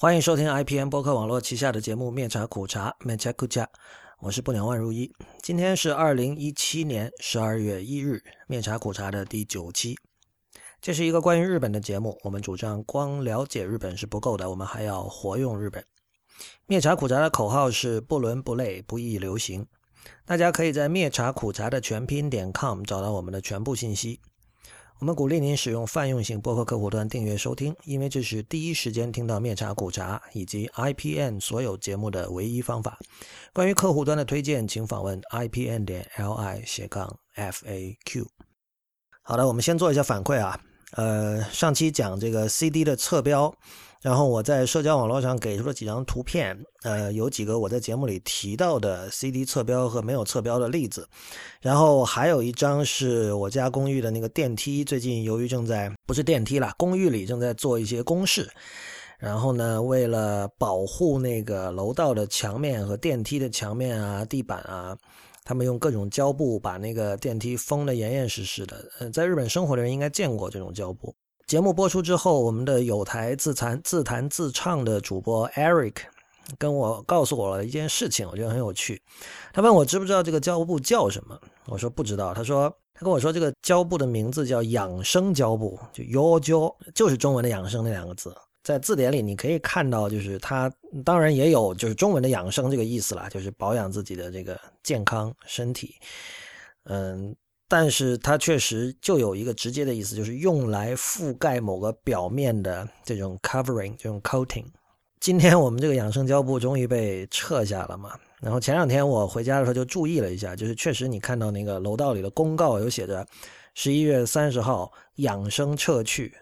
欢迎收听 IPN 播客网络旗下的节目《面茶苦茶》面茶苦茶，我是不鸟万如一。今天是二零一七年十二月一日，《面茶苦茶》的第九期。这是一个关于日本的节目。我们主张光了解日本是不够的，我们还要活用日本。灭茶苦茶的口号是不伦不类，不易流行。大家可以在灭茶苦茶的全拼点 com 找到我们的全部信息。我们鼓励您使用泛用型播客客户端订阅收听，因为这是第一时间听到面茶苦茶以及 IPN 所有节目的唯一方法。关于客户端的推荐，请访问 IPN 点 LI 斜杠 FAQ。好的，我们先做一下反馈啊。呃，上期讲这个 CD 的侧标，然后我在社交网络上给出了几张图片，呃，有几个我在节目里提到的 CD 侧标和没有侧标的例子，然后还有一张是我家公寓的那个电梯，最近由于正在不是电梯了，公寓里正在做一些公事，然后呢，为了保护那个楼道的墙面和电梯的墙面啊、地板啊。他们用各种胶布把那个电梯封得严严实实的。呃，在日本生活的人应该见过这种胶布。节目播出之后，我们的有台自弹自弹自唱的主播 Eric 跟我告诉我了一件事情，我觉得很有趣。他问我知不知道这个胶布叫什么，我说不知道。他说他跟我说这个胶布的名字叫养生胶布，就腰胶，就是中文的养生那两个字。在字典里，你可以看到，就是它当然也有就是中文的养生这个意思啦，就是保养自己的这个健康身体。嗯，但是它确实就有一个直接的意思，就是用来覆盖某个表面的这种 covering，这种 coating。今天我们这个养生胶布终于被撤下了嘛，然后前两天我回家的时候就注意了一下，就是确实你看到那个楼道里的公告有写着十一月三十号养生撤去。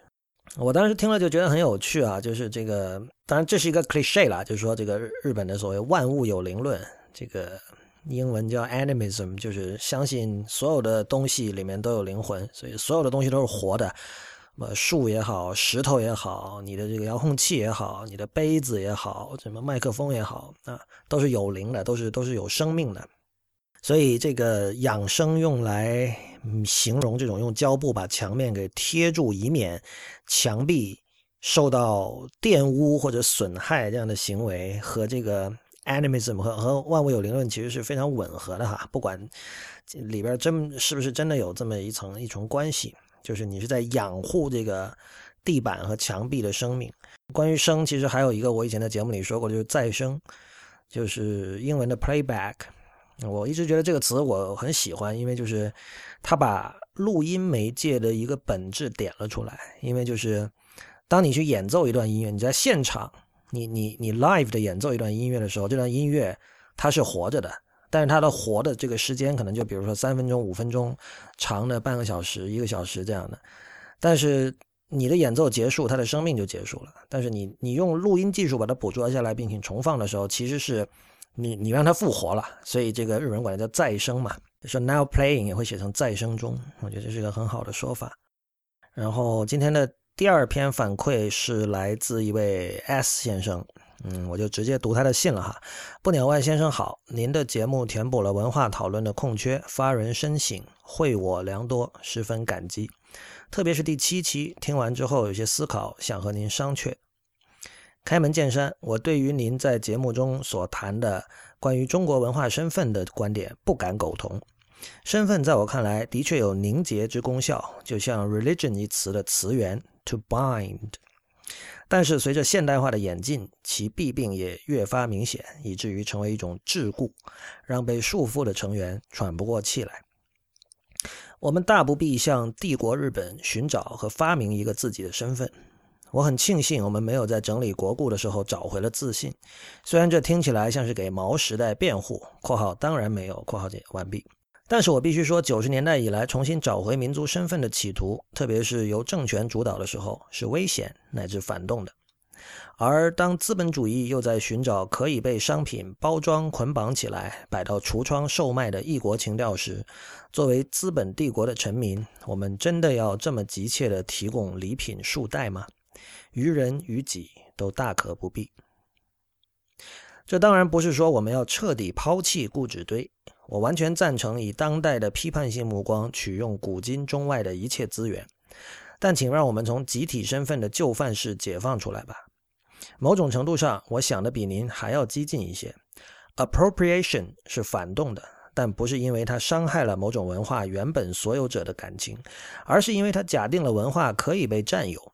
我当时听了就觉得很有趣啊，就是这个，当然这是一个 cliche 啦，就是说这个日本的所谓万物有灵论，这个英文叫 animism，就是相信所有的东西里面都有灵魂，所以所有的东西都是活的，什么树也好，石头也好，你的这个遥控器也好，你的杯子也好，什么麦克风也好啊，都是有灵的，都是都是有生命的。所以这个养生用来形容这种用胶布把墙面给贴住，以免墙壁受到玷污或者损害这样的行为，和这个 animism 和和万物有灵论其实是非常吻合的哈。不管里边真是不是真的有这么一层一重关系，就是你是在养护这个地板和墙壁的生命。关于生，其实还有一个我以前在节目里说过，就是再生，就是英文的 playback。我一直觉得这个词我很喜欢，因为就是他把录音媒介的一个本质点了出来。因为就是当你去演奏一段音乐，你在现场，你你你 live 的演奏一段音乐的时候，这段音乐它是活着的，但是它的活的这个时间可能就比如说三分钟、五分钟，长的半个小时、一个小时这样的。但是你的演奏结束，它的生命就结束了。但是你你用录音技术把它捕捉下来，并且重放的时候，其实是。你你让它复活了，所以这个日本人管它叫再生嘛，说 now playing 也会写成再生中，我觉得这是一个很好的说法。然后今天的第二篇反馈是来自一位 S 先生，嗯，我就直接读他的信了哈。不鸟万先生好，您的节目填补了文化讨论的空缺，发人深省，惠我良多，十分感激。特别是第七期听完之后有些思考，想和您商榷。开门见山，我对于您在节目中所谈的关于中国文化身份的观点不敢苟同。身份在我看来的确有凝结之功效，就像 religion 一词的词源 to bind。但是随着现代化的演进，其弊病也越发明显，以至于成为一种桎梏，让被束缚的成员喘不过气来。我们大不必向帝国日本寻找和发明一个自己的身份。我很庆幸，我们没有在整理国故的时候找回了自信。虽然这听起来像是给毛时代辩护（括号当然没有）（括号解完毕），但是我必须说，九十年代以来重新找回民族身份的企图，特别是由政权主导的时候，是危险乃至反动的。而当资本主义又在寻找可以被商品包装捆绑起来，摆到橱窗售卖的异国情调时，作为资本帝国的臣民，我们真的要这么急切地提供礼品束带吗？于人于己都大可不必。这当然不是说我们要彻底抛弃固执堆，我完全赞成以当代的批判性目光取用古今中外的一切资源。但请让我们从集体身份的就范式解放出来吧。某种程度上，我想的比您还要激进一些。Appropriation 是反动的，但不是因为它伤害了某种文化原本所有者的感情，而是因为它假定了文化可以被占有。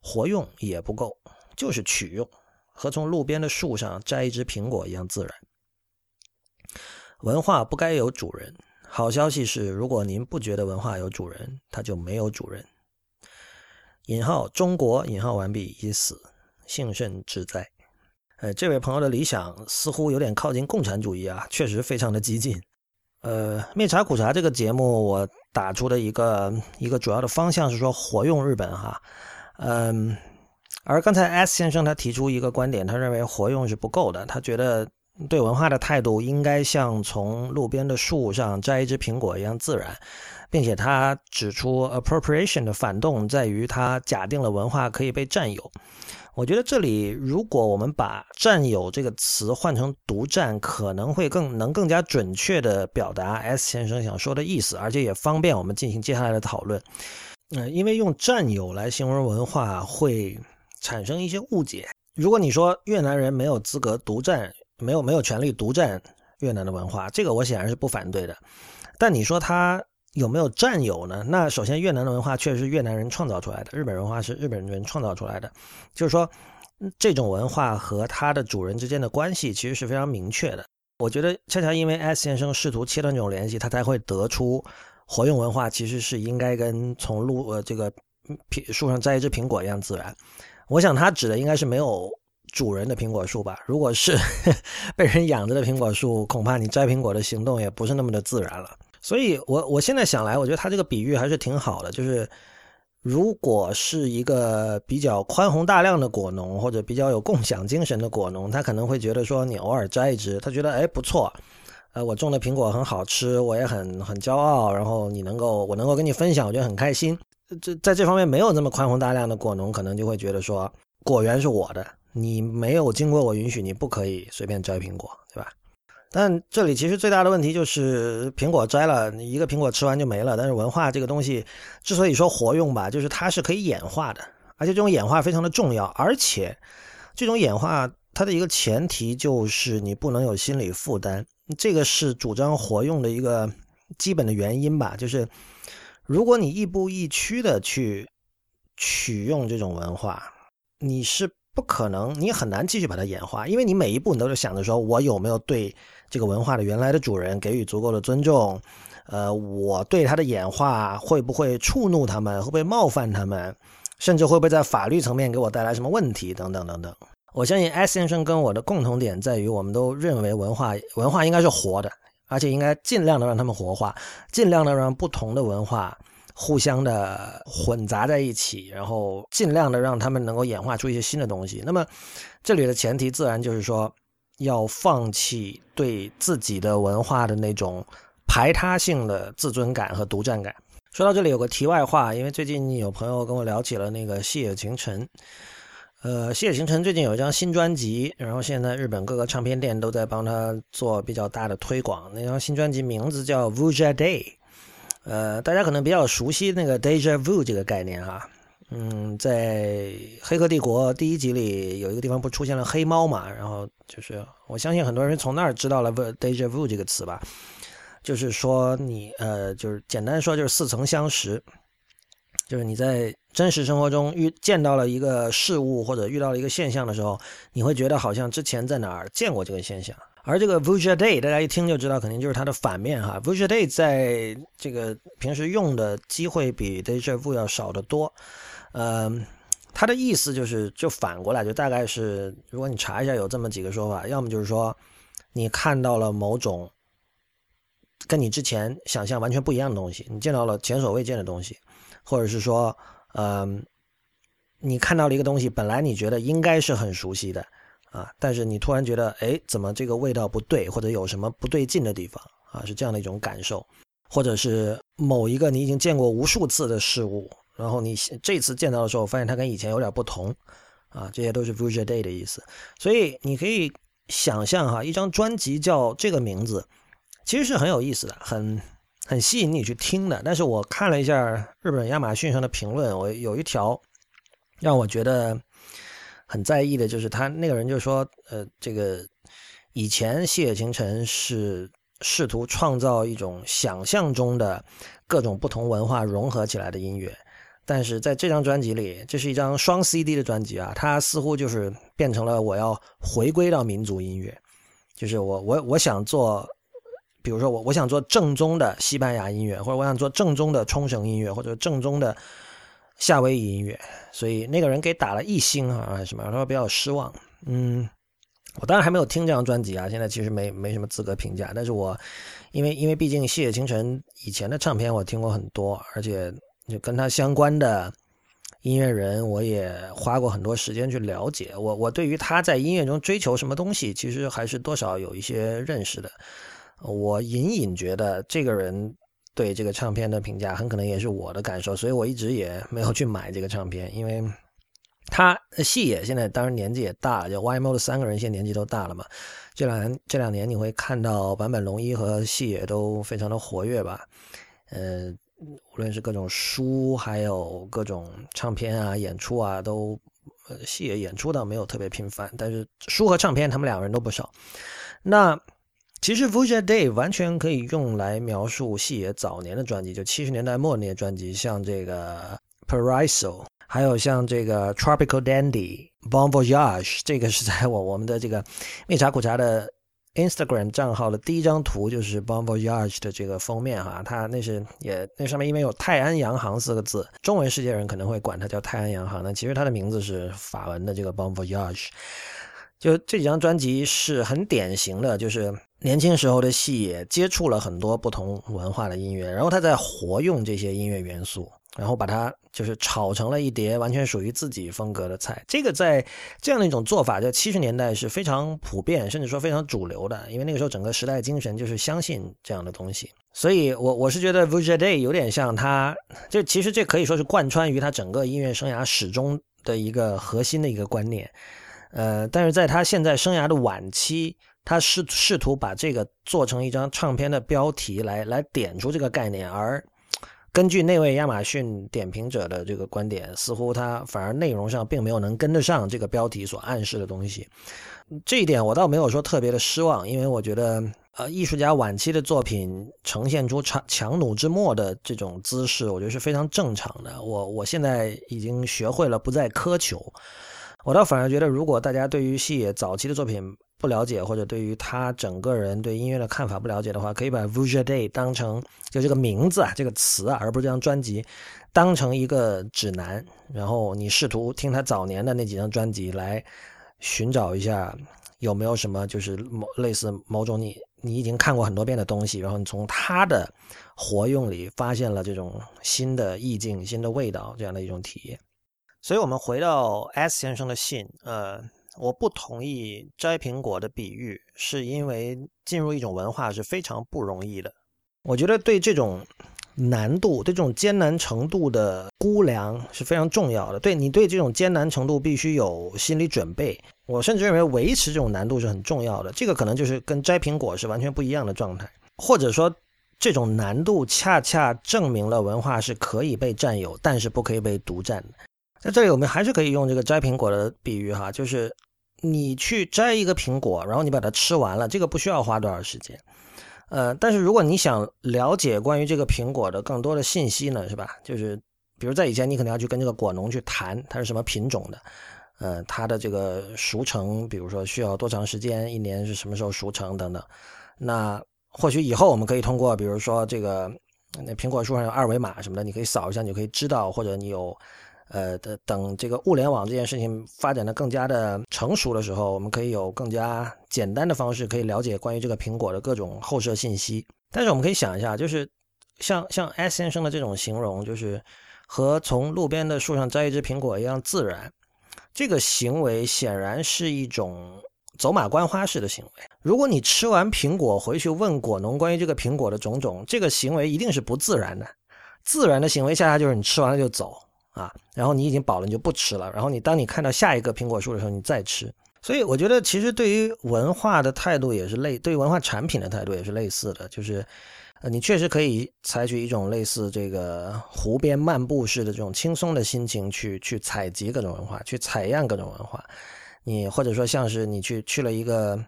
活用也不够，就是取用，和从路边的树上摘一只苹果一样自然。文化不该有主人。好消息是，如果您不觉得文化有主人，它就没有主人。引号中国引号完毕已死，幸甚至哉。呃，这位朋友的理想似乎有点靠近共产主义啊，确实非常的激进。呃，灭茶苦茶这个节目，我打出的一个一个主要的方向是说活用日本哈，嗯，而刚才 S 先生他提出一个观点，他认为活用是不够的，他觉得。对文化的态度应该像从路边的树上摘一只苹果一样自然，并且他指出 appropriation 的反动在于他假定了文化可以被占有。我觉得这里如果我们把“占有”这个词换成“独占”，可能会更能更加准确地表达 S 先生想说的意思，而且也方便我们进行接下来的讨论。嗯，因为用“占有”来形容文化会产生一些误解。如果你说越南人没有资格独占，没有没有权利独占越南的文化，这个我显然是不反对的。但你说他有没有占有呢？那首先，越南的文化确实是越南人创造出来的，日本文化是日本人创造出来的。就是说，这种文化和它的主人之间的关系其实是非常明确的。我觉得，恰恰因为 S 先生试图切断这种联系，他才会得出活用文化其实是应该跟从路呃这个苹树上摘一只苹果一样自然。我想他指的应该是没有。主人的苹果树吧，如果是 被人养着的苹果树，恐怕你摘苹果的行动也不是那么的自然了。所以，我我现在想来，我觉得他这个比喻还是挺好的。就是如果是一个比较宽宏大量的果农，或者比较有共享精神的果农，他可能会觉得说，你偶尔摘一只，他觉得哎不错，呃，我种的苹果很好吃，我也很很骄傲。然后你能够我能够跟你分享，我觉得很开心。这在这方面没有那么宽宏大量的果农，可能就会觉得说，果园是我的。你没有经过我允许，你不可以随便摘苹果，对吧？但这里其实最大的问题就是苹果摘了，一个苹果吃完就没了。但是文化这个东西之所以说活用吧，就是它是可以演化的，而且这种演化非常的重要。而且这种演化它的一个前提就是你不能有心理负担，这个是主张活用的一个基本的原因吧。就是如果你亦步亦趋的去取用这种文化，你是。不可能，你很难继续把它演化，因为你每一步你都是想着说，我有没有对这个文化的原来的主人给予足够的尊重？呃，我对它的演化会不会触怒他们？会不会冒犯他们？甚至会不会在法律层面给我带来什么问题？等等等等。我相信 S 先生跟我的共同点在于，我们都认为文化文化应该是活的，而且应该尽量的让他们活化，尽量的让不同的文化。互相的混杂在一起，然后尽量的让他们能够演化出一些新的东西。那么，这里的前提自然就是说，要放弃对自己的文化的那种排他性的自尊感和独占感。说到这里，有个题外话，因为最近有朋友跟我聊起了那个细野晴臣。呃，细野晴臣最近有一张新专辑，然后现在日本各个唱片店都在帮他做比较大的推广。那张新专辑名字叫《Vuja Day》。呃，大家可能比较熟悉那个 deja vu 这个概念啊，嗯，在《黑客帝国》第一集里有一个地方不出现了黑猫嘛，然后就是我相信很多人从那儿知道了 deja vu 这个词吧，就是说你呃，就是简单说就是似曾相识，就是你在真实生活中遇见到了一个事物或者遇到了一个现象的时候，你会觉得好像之前在哪儿见过这个现象。而这个 Vuja Day，大家一听就知道，肯定就是它的反面哈。Vuja Day 在这个平时用的机会比 Deja Vu 要少得多。嗯，它的意思就是就反过来，就大概是，如果你查一下，有这么几个说法，要么就是说你看到了某种跟你之前想象完全不一样的东西，你见到了前所未见的东西，或者是说，嗯，你看到了一个东西，本来你觉得应该是很熟悉的。啊！但是你突然觉得，哎，怎么这个味道不对，或者有什么不对劲的地方啊？是这样的一种感受，或者是某一个你已经见过无数次的事物，然后你这次见到的时候，发现它跟以前有点不同，啊，这些都是 Vuja Day 的意思。所以你可以想象哈，一张专辑叫这个名字，其实是很有意思的，很很吸引你去听的。但是我看了一下日本亚马逊上的评论，我有一条让我觉得。很在意的，就是他那个人就说，呃，这个以前细野晴城是试图创造一种想象中的各种不同文化融合起来的音乐，但是在这张专辑里，这是一张双 CD 的专辑啊，它似乎就是变成了我要回归到民族音乐，就是我我我想做，比如说我我想做正宗的西班牙音乐，或者我想做正宗的冲绳音乐，或者正宗的。夏威夷音乐，所以那个人给打了一星啊，什么？他说比较失望。嗯，我当然还没有听这张专辑啊，现在其实没没什么资格评价。但是我因为因为毕竟谢清晨以前的唱片我听过很多，而且就跟他相关的音乐人，我也花过很多时间去了解。我我对于他在音乐中追求什么东西，其实还是多少有一些认识的。我隐隐觉得这个人。对这个唱片的评价很可能也是我的感受，所以我一直也没有去买这个唱片，因为他细野现在当然年纪也大了，就 YMO 的三个人现在年纪都大了嘛。这两年这两年你会看到坂本龙一和细野都非常的活跃吧？呃，无论是各种书，还有各种唱片啊、演出啊，都呃细野演出倒没有特别频繁，但是书和唱片他们两个人都不少。那。其实《Vuja Day》完全可以用来描述细野早年的专辑，就七十年代末那些专辑，像这个《Paraiso》，还有像这个《Tropical Dandy》、《Bon Voyage》。这个是在我我们的这个蜜茶苦茶的 Instagram 账号的第一张图，就是《Bon Voyage》的这个封面哈。它那是也那上面因为有泰安洋行四个字，中文世界人可能会管它叫泰安洋行，那其实它的名字是法文的这个《Bon Voyage》。就这几张专辑是很典型的，就是年轻时候的戏也接触了很多不同文化的音乐，然后他在活用这些音乐元素，然后把它就是炒成了一碟完全属于自己风格的菜。这个在这样的一种做法，在七十年代是非常普遍，甚至说非常主流的，因为那个时候整个时代精神就是相信这样的东西。所以，我我是觉得 Vuja Day 有点像他，就其实这可以说是贯穿于他整个音乐生涯始终的一个核心的一个观念。呃，但是在他现在生涯的晚期，他试试图把这个做成一张唱片的标题来来点出这个概念，而根据那位亚马逊点评者的这个观点，似乎他反而内容上并没有能跟得上这个标题所暗示的东西。这一点我倒没有说特别的失望，因为我觉得，呃，艺术家晚期的作品呈现出强强弩之末的这种姿势，我觉得是非常正常的。我我现在已经学会了不再苛求。我倒反而觉得，如果大家对于细野早期的作品不了解，或者对于他整个人对音乐的看法不了解的话，可以把《Vuja Day》当成就这个名字啊，这个词啊，而不是这张专辑，当成一个指南。然后你试图听他早年的那几张专辑，来寻找一下有没有什么就是某类似某种你你已经看过很多遍的东西，然后你从他的活用里发现了这种新的意境、新的味道这样的一种体验。所以，我们回到 S 先生的信。呃，我不同意摘苹果的比喻，是因为进入一种文化是非常不容易的。我觉得对这种难度、对这种艰难程度的估量是非常重要的。对你对这种艰难程度必须有心理准备。我甚至认为维持这种难度是很重要的。这个可能就是跟摘苹果是完全不一样的状态，或者说这种难度恰恰证明了文化是可以被占有，但是不可以被独占的。在这里，我们还是可以用这个摘苹果的比喻哈，就是你去摘一个苹果，然后你把它吃完了，这个不需要花多少时间。呃，但是如果你想了解关于这个苹果的更多的信息呢，是吧？就是比如在以前，你可能要去跟这个果农去谈，它是什么品种的，呃，它的这个熟成，比如说需要多长时间，一年是什么时候熟成等等。那或许以后我们可以通过，比如说这个那苹果树上有二维码什么的，你可以扫一下，你就可以知道，或者你有。呃，等等，这个物联网这件事情发展的更加的成熟的时候，我们可以有更加简单的方式可以了解关于这个苹果的各种后设信息。但是我们可以想一下，就是像像 S 先生的这种形容，就是和从路边的树上摘一只苹果一样自然。这个行为显然是一种走马观花式的行为。如果你吃完苹果回去问果农关于这个苹果的种种，这个行为一定是不自然的。自然的行为恰恰就是你吃完了就走。啊，然后你已经饱了，你就不吃了。然后你当你看到下一个苹果树的时候，你再吃。所以我觉得，其实对于文化的态度也是类，对于文化产品的态度也是类似的。就是，呃，你确实可以采取一种类似这个湖边漫步式的这种轻松的心情去去采集各种文化，去采样各种文化。你或者说像是你去去了一个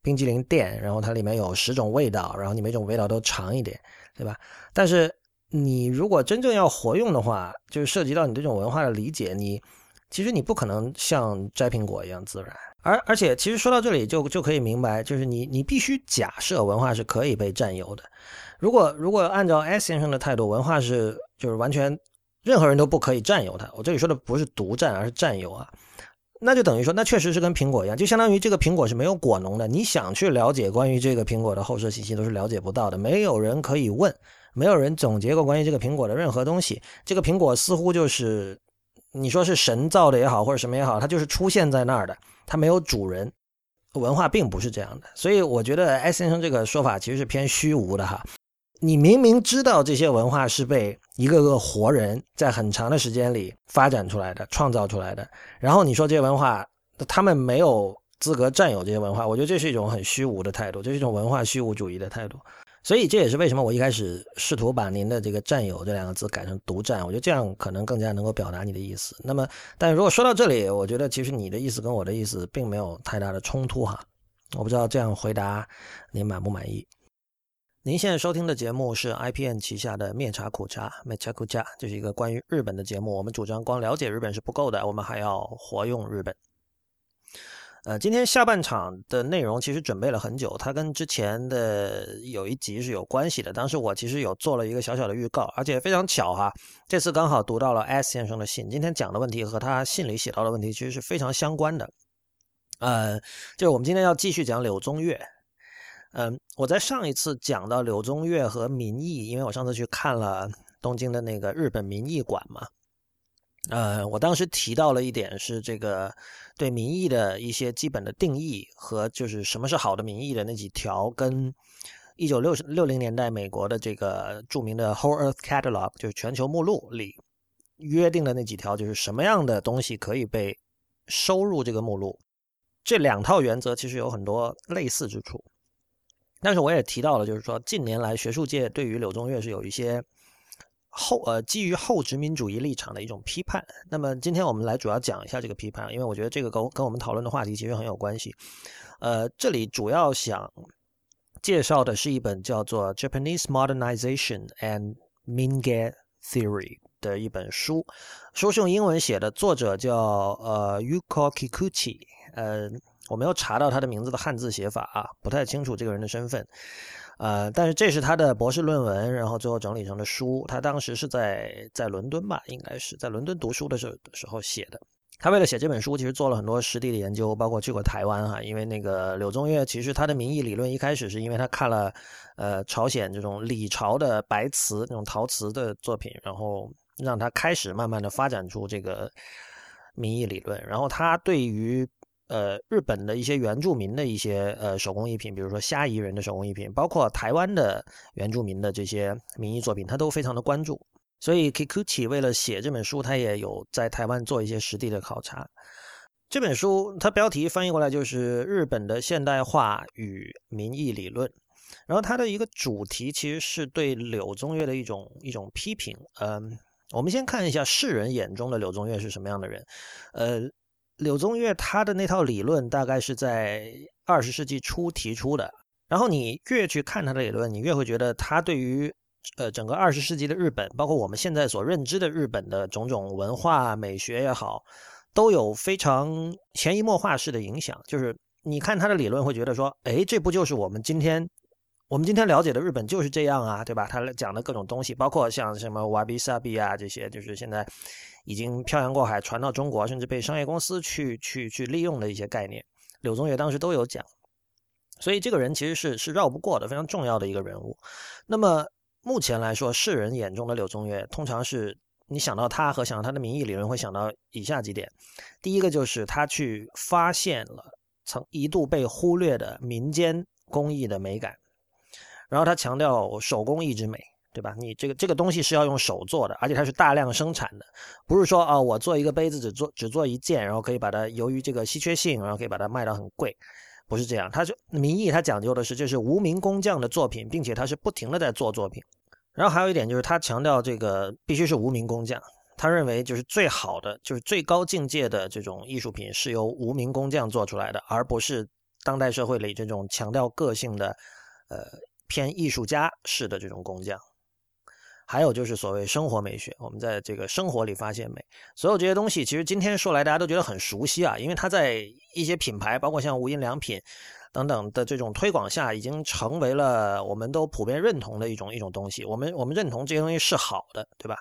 冰激凌店，然后它里面有十种味道，然后你每种味道都尝一点，对吧？但是你如果真正要活用的话，就是涉及到你这种文化的理解，你其实你不可能像摘苹果一样自然。而而且，其实说到这里就就可以明白，就是你你必须假设文化是可以被占有的。如果如果按照 S 先生的态度，文化是就是完全任何人都不可以占有它。我这里说的不是独占，而是占有啊。那就等于说，那确实是跟苹果一样，就相当于这个苹果是没有果农的。你想去了解关于这个苹果的后设信息，都是了解不到的。没有人可以问，没有人总结过关于这个苹果的任何东西。这个苹果似乎就是你说是神造的也好，或者什么也好，它就是出现在那儿的。它没有主人，文化并不是这样的，所以我觉得 S 先生这个说法其实是偏虚无的哈。你明明知道这些文化是被一个个活人在很长的时间里发展出来的、创造出来的，然后你说这些文化他们没有资格占有这些文化，我觉得这是一种很虚无的态度，这是一种文化虚无主义的态度。所以这也是为什么我一开始试图把您的这个“占有”这两个字改成“独占”，我觉得这样可能更加能够表达你的意思。那么，但如果说到这里，我觉得其实你的意思跟我的意思并没有太大的冲突哈。我不知道这样回答您满不满意？您现在收听的节目是 IPN 旗下的灭茶苦茶 m e c h a k u c h a 这是一个关于日本的节目。我们主张光了解日本是不够的，我们还要活用日本。呃，今天下半场的内容其实准备了很久，它跟之前的有一集是有关系的。当时我其实有做了一个小小的预告，而且非常巧哈，这次刚好读到了 S 先生的信。今天讲的问题和他信里写到的问题其实是非常相关的。呃，就是我们今天要继续讲柳宗悦。嗯，我在上一次讲到柳宗悦和民意，因为我上次去看了东京的那个日本民意馆嘛。呃，我当时提到了一点是这个对民意的一些基本的定义和就是什么是好的民意的那几条，跟一九六六零年代美国的这个著名的 Whole Earth Catalog 就是全球目录里约定的那几条，就是什么样的东西可以被收入这个目录。这两套原则其实有很多类似之处，但是我也提到了，就是说近年来学术界对于柳宗悦是有一些。后呃，基于后殖民主义立场的一种批判。那么今天我们来主要讲一下这个批判，因为我觉得这个跟跟我们讨论的话题其实很有关系。呃，这里主要想介绍的是一本叫做《Japanese Modernization and Minge Theory》的一本书，书是用英文写的，作者叫呃 Yuko Kikuchi。呃，我没有查到他的名字的汉字写法啊，不太清楚这个人的身份。呃，但是这是他的博士论文，然后最后整理成的书。他当时是在在伦敦吧，应该是在伦敦读书的时候时候写的。他为了写这本书，其实做了很多实地的研究，包括去过台湾哈。因为那个柳宗悦，其实他的民意理论一开始是因为他看了呃朝鲜这种李朝的白瓷那种陶瓷的作品，然后让他开始慢慢的发展出这个民意理论。然后他对于呃，日本的一些原住民的一些呃手工艺品，比如说虾夷人的手工艺品，包括台湾的原住民的这些民艺作品，他都非常的关注。所以 Kikuchi 为了写这本书，他也有在台湾做一些实地的考察。这本书它标题翻译过来就是《日本的现代化与民意理论》，然后它的一个主题其实是对柳宗悦的一种一种批评。嗯，我们先看一下世人眼中的柳宗悦是什么样的人，呃。柳宗悦他的那套理论大概是在二十世纪初提出的，然后你越去看他的理论，你越会觉得他对于呃整个二十世纪的日本，包括我们现在所认知的日本的种种文化美学也好，都有非常潜移默化式的影响。就是你看他的理论，会觉得说，哎，这不就是我们今天我们今天了解的日本就是这样啊，对吧？他讲的各种东西，包括像什么瓦比萨比啊这些，就是现在。已经漂洋过海传到中国，甚至被商业公司去去去利用的一些概念，柳宗悦当时都有讲，所以这个人其实是是绕不过的，非常重要的一个人物。那么目前来说，世人眼中的柳宗悦，通常是你想到他和想到他的名义理论，会想到以下几点：第一个就是他去发现了曾一度被忽略的民间工艺的美感，然后他强调手工艺之美。对吧？你这个这个东西是要用手做的，而且它是大量生产的，不是说啊，我做一个杯子只做只做一件，然后可以把它由于这个稀缺性，然后可以把它卖到很贵，不是这样，他就民意他讲究的是这是无名工匠的作品，并且他是不停的在做作品。然后还有一点就是他强调这个必须是无名工匠，他认为就是最好的就是最高境界的这种艺术品是由无名工匠做出来的，而不是当代社会里这种强调个性的，呃偏艺术家式的这种工匠。还有就是所谓生活美学，我们在这个生活里发现美，所有这些东西其实今天说来大家都觉得很熟悉啊，因为它在一些品牌，包括像无印良品等等的这种推广下，已经成为了我们都普遍认同的一种一种东西。我们我们认同这些东西是好的，对吧？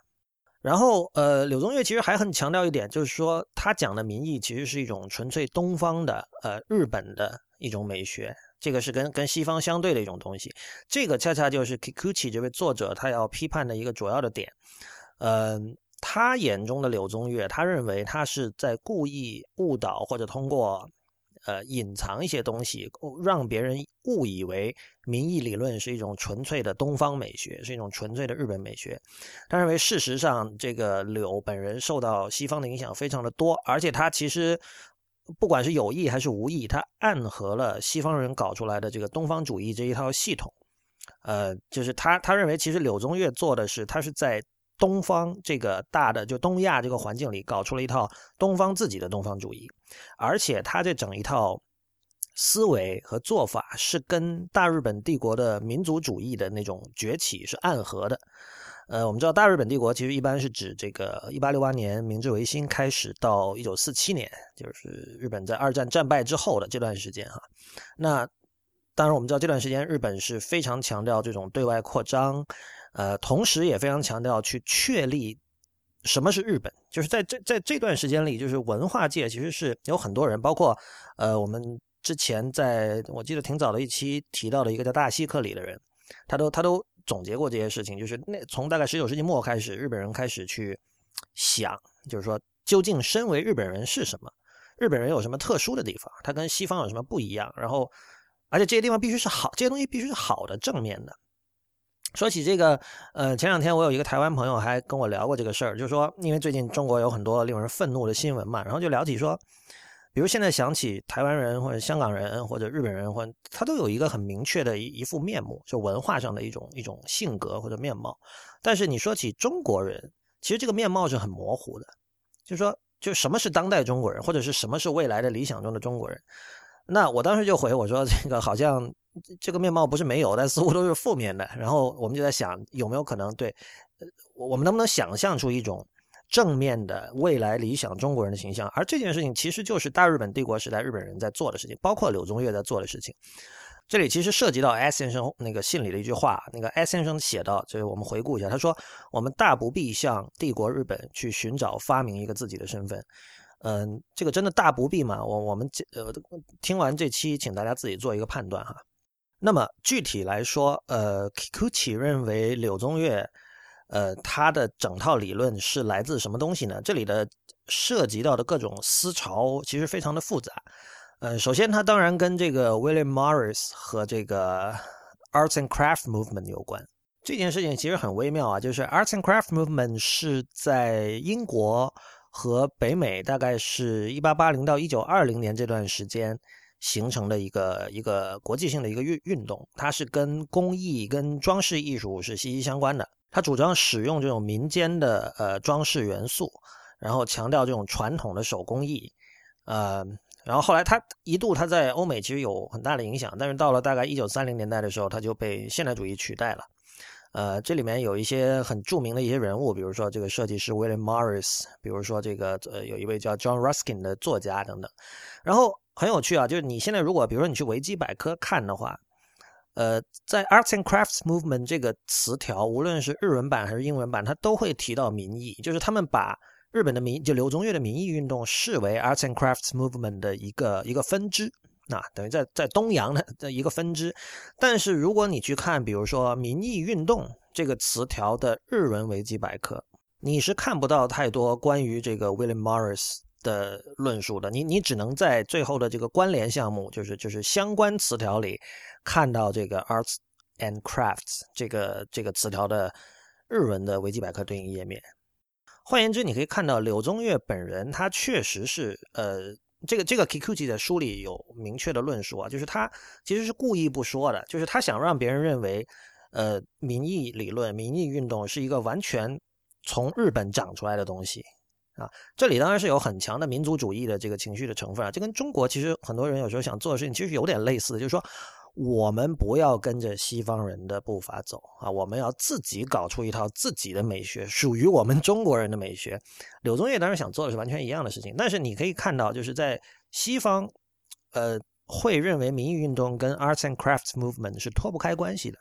然后呃，柳宗悦其实还很强调一点，就是说他讲的民意其实是一种纯粹东方的呃日本的一种美学。这个是跟跟西方相对的一种东西，这个恰恰就是 Kikuchi 这位作者他要批判的一个主要的点。嗯，他眼中的柳宗悦，他认为他是在故意误导或者通过呃隐藏一些东西，让别人误以为民意理论是一种纯粹的东方美学，是一种纯粹的日本美学。他认为事实上，这个柳本人受到西方的影响非常的多，而且他其实。不管是有意还是无意，他暗合了西方人搞出来的这个东方主义这一套系统。呃，就是他他认为，其实柳宗悦做的是，他是在东方这个大的就东亚这个环境里搞出了一套东方自己的东方主义，而且他这整一套思维和做法是跟大日本帝国的民族主义的那种崛起是暗合的。呃，我们知道大日本帝国其实一般是指这个一八六八年明治维新开始到一九四七年，就是日本在二战战败之后的这段时间哈。那当然我们知道这段时间日本是非常强调这种对外扩张，呃，同时也非常强调去确立什么是日本。就是在这在这段时间里，就是文化界其实是有很多人，包括呃我们之前在我记得挺早的一期提到的一个叫大西克里的人，他都他都。总结过这些事情，就是那从大概十九世纪末开始，日本人开始去想，就是说究竟身为日本人是什么？日本人有什么特殊的地方？他跟西方有什么不一样？然后，而且这些地方必须是好，这些东西必须是好的、正面的。说起这个，呃，前两天我有一个台湾朋友还跟我聊过这个事儿，就说，因为最近中国有很多令人愤怒的新闻嘛，然后就聊起说。比如现在想起台湾人或者香港人或者日本人，或者他都有一个很明确的一一副面目，就文化上的一种一种性格或者面貌。但是你说起中国人，其实这个面貌是很模糊的，就说就什么是当代中国人，或者是什么是未来的理想中的中国人？那我当时就回我说，这个好像这个面貌不是没有，但似乎都是负面的。然后我们就在想，有没有可能对，呃我们能不能想象出一种？正面的未来理想中国人的形象，而这件事情其实就是大日本帝国时代日本人在做的事情，包括柳宗悦在做的事情。这里其实涉及到 S 先生那个信里的一句话，那个 S 先生写到，就是我们回顾一下，他说：“我们大不必向帝国日本去寻找发明一个自己的身份。”嗯，这个真的大不必吗？我我们呃听完这期，请大家自己做一个判断哈。那么具体来说，呃，Kikuchi 认为柳宗悦。呃，他的整套理论是来自什么东西呢？这里的涉及到的各种思潮其实非常的复杂。呃，首先，它当然跟这个 William Morris 和这个 Arts and Craft Movement 有关。这件事情其实很微妙啊，就是 Arts and Craft Movement 是在英国和北美，大概是一八八零到一九二零年这段时间形成的一个一个国际性的一个运运动，它是跟工艺、跟装饰艺术是息息相关的。他主张使用这种民间的呃装饰元素，然后强调这种传统的手工艺，呃，然后后来他一度他在欧美其实有很大的影响，但是到了大概一九三零年代的时候，他就被现代主义取代了。呃，这里面有一些很著名的一些人物，比如说这个设计师 William Morris，比如说这个呃有一位叫 John Ruskin 的作家等等。然后很有趣啊，就是你现在如果比如说你去维基百科看的话。呃，在 Arts and Crafts Movement 这个词条，无论是日文版还是英文版，它都会提到民意，就是他们把日本的民，就柳宗悦的民意运动视为 Arts and Crafts Movement 的一个一个分支，那等于在在东洋的的一个分支。但是如果你去看，比如说民意运动这个词条的日文维基百科，你是看不到太多关于这个 William Morris 的论述的，你你只能在最后的这个关联项目，就是就是相关词条里。看到这个 arts and crafts 这个这个词条的日文的维基百科对应页面。换言之，你可以看到柳宗悦本人，他确实是呃这个这个 Kikuchi 的书里有明确的论述啊，就是他其实是故意不说的，就是他想让别人认为，呃，民意理论、民意运动是一个完全从日本长出来的东西啊。这里当然是有很强的民族主义的这个情绪的成分啊，这跟中国其实很多人有时候想做的事情其实有点类似，就是说。我们不要跟着西方人的步伐走啊！我们要自己搞出一套自己的美学，属于我们中国人的美学。柳宗悦当然想做的是完全一样的事情，但是你可以看到，就是在西方，呃，会认为民意运动跟 arts and crafts movement 是脱不开关系的。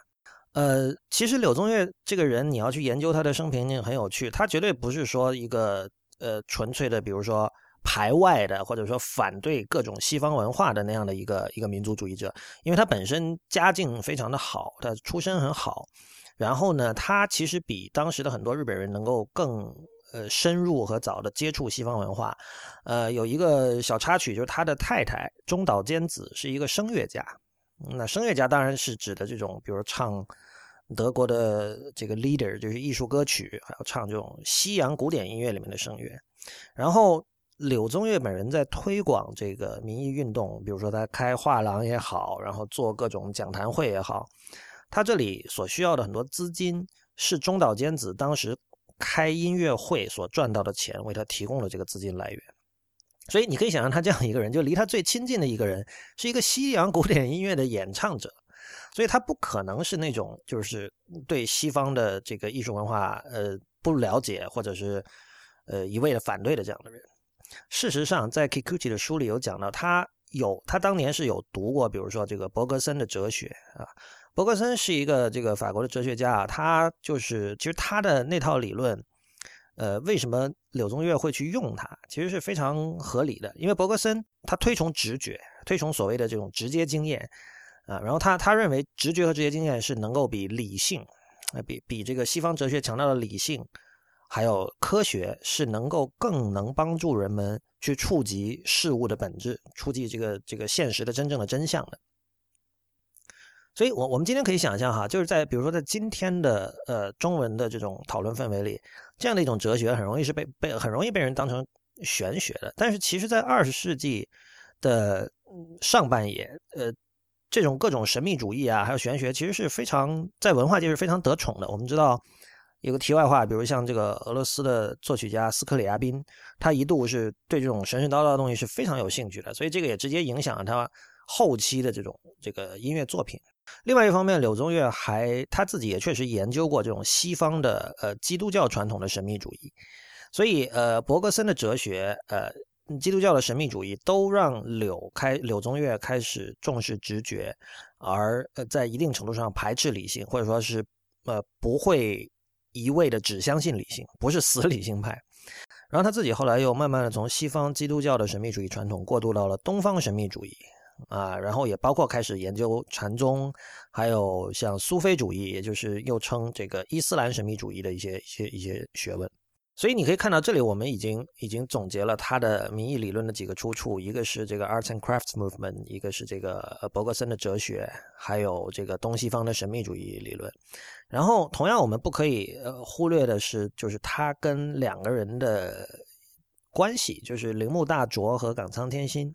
呃，其实柳宗悦这个人，你要去研究他的生平，很有趣。他绝对不是说一个呃纯粹的，比如说。排外的，或者说反对各种西方文化的那样的一个一个民族主义者，因为他本身家境非常的好，他出身很好，然后呢，他其实比当时的很多日本人能够更呃深入和早的接触西方文化。呃，有一个小插曲，就是他的太太中岛兼子是一个声乐家，那声乐家当然是指的这种，比如唱德国的这个 leader，就是艺术歌曲，还有唱这种西洋古典音乐里面的声乐，然后。柳宗悦本人在推广这个民意运动，比如说他开画廊也好，然后做各种讲坛会也好，他这里所需要的很多资金是中岛兼子当时开音乐会所赚到的钱为他提供了这个资金来源。所以你可以想象，他这样一个人，就离他最亲近的一个人是一个西洋古典音乐的演唱者，所以他不可能是那种就是对西方的这个艺术文化呃不了解或者是呃一味的反对的这样的人。事实上，在 Kikuchi 的书里有讲到，他有他当年是有读过，比如说这个伯格森的哲学啊。伯格森是一个这个法国的哲学家啊，他就是其实他的那套理论，呃，为什么柳宗悦会去用它，其实是非常合理的。因为伯格森他推崇直觉，推崇所谓的这种直接经验啊，然后他他认为直觉和直接经验是能够比理性，比比这个西方哲学强调的理性。还有科学是能够更能帮助人们去触及事物的本质，触及这个这个现实的真正的真相的。所以，我我们今天可以想象哈，就是在比如说在今天的呃中文的这种讨论氛围里，这样的一种哲学很容易是被被很容易被人当成玄学的。但是，其实，在二十世纪的上半叶，呃，这种各种神秘主义啊，还有玄学，其实是非常在文化界是非常得宠的。我们知道。有个题外话，比如像这个俄罗斯的作曲家斯克里亚宾，他一度是对这种神神叨叨的东西是非常有兴趣的，所以这个也直接影响了他后期的这种这个音乐作品。另外一方面，柳宗悦还他自己也确实研究过这种西方的呃基督教传统的神秘主义，所以呃伯格森的哲学呃基督教的神秘主义都让柳开柳宗悦开始重视直觉，而呃在一定程度上排斥理性，或者说是呃不会。一味的只相信理性，不是死理性派。然后他自己后来又慢慢的从西方基督教的神秘主义传统过渡到了东方神秘主义啊，然后也包括开始研究禅宗，还有像苏菲主义，也就是又称这个伊斯兰神秘主义的一些一些一些学问。所以你可以看到，这里我们已经已经总结了他的民意理论的几个出处，一个是这个 Arts and Crafts Movement，一个是这个伯格森的哲学，还有这个东西方的神秘主义理论。然后，同样我们不可以呃忽略的是，就是他跟两个人的关系，就是铃木大拙和冈仓天心。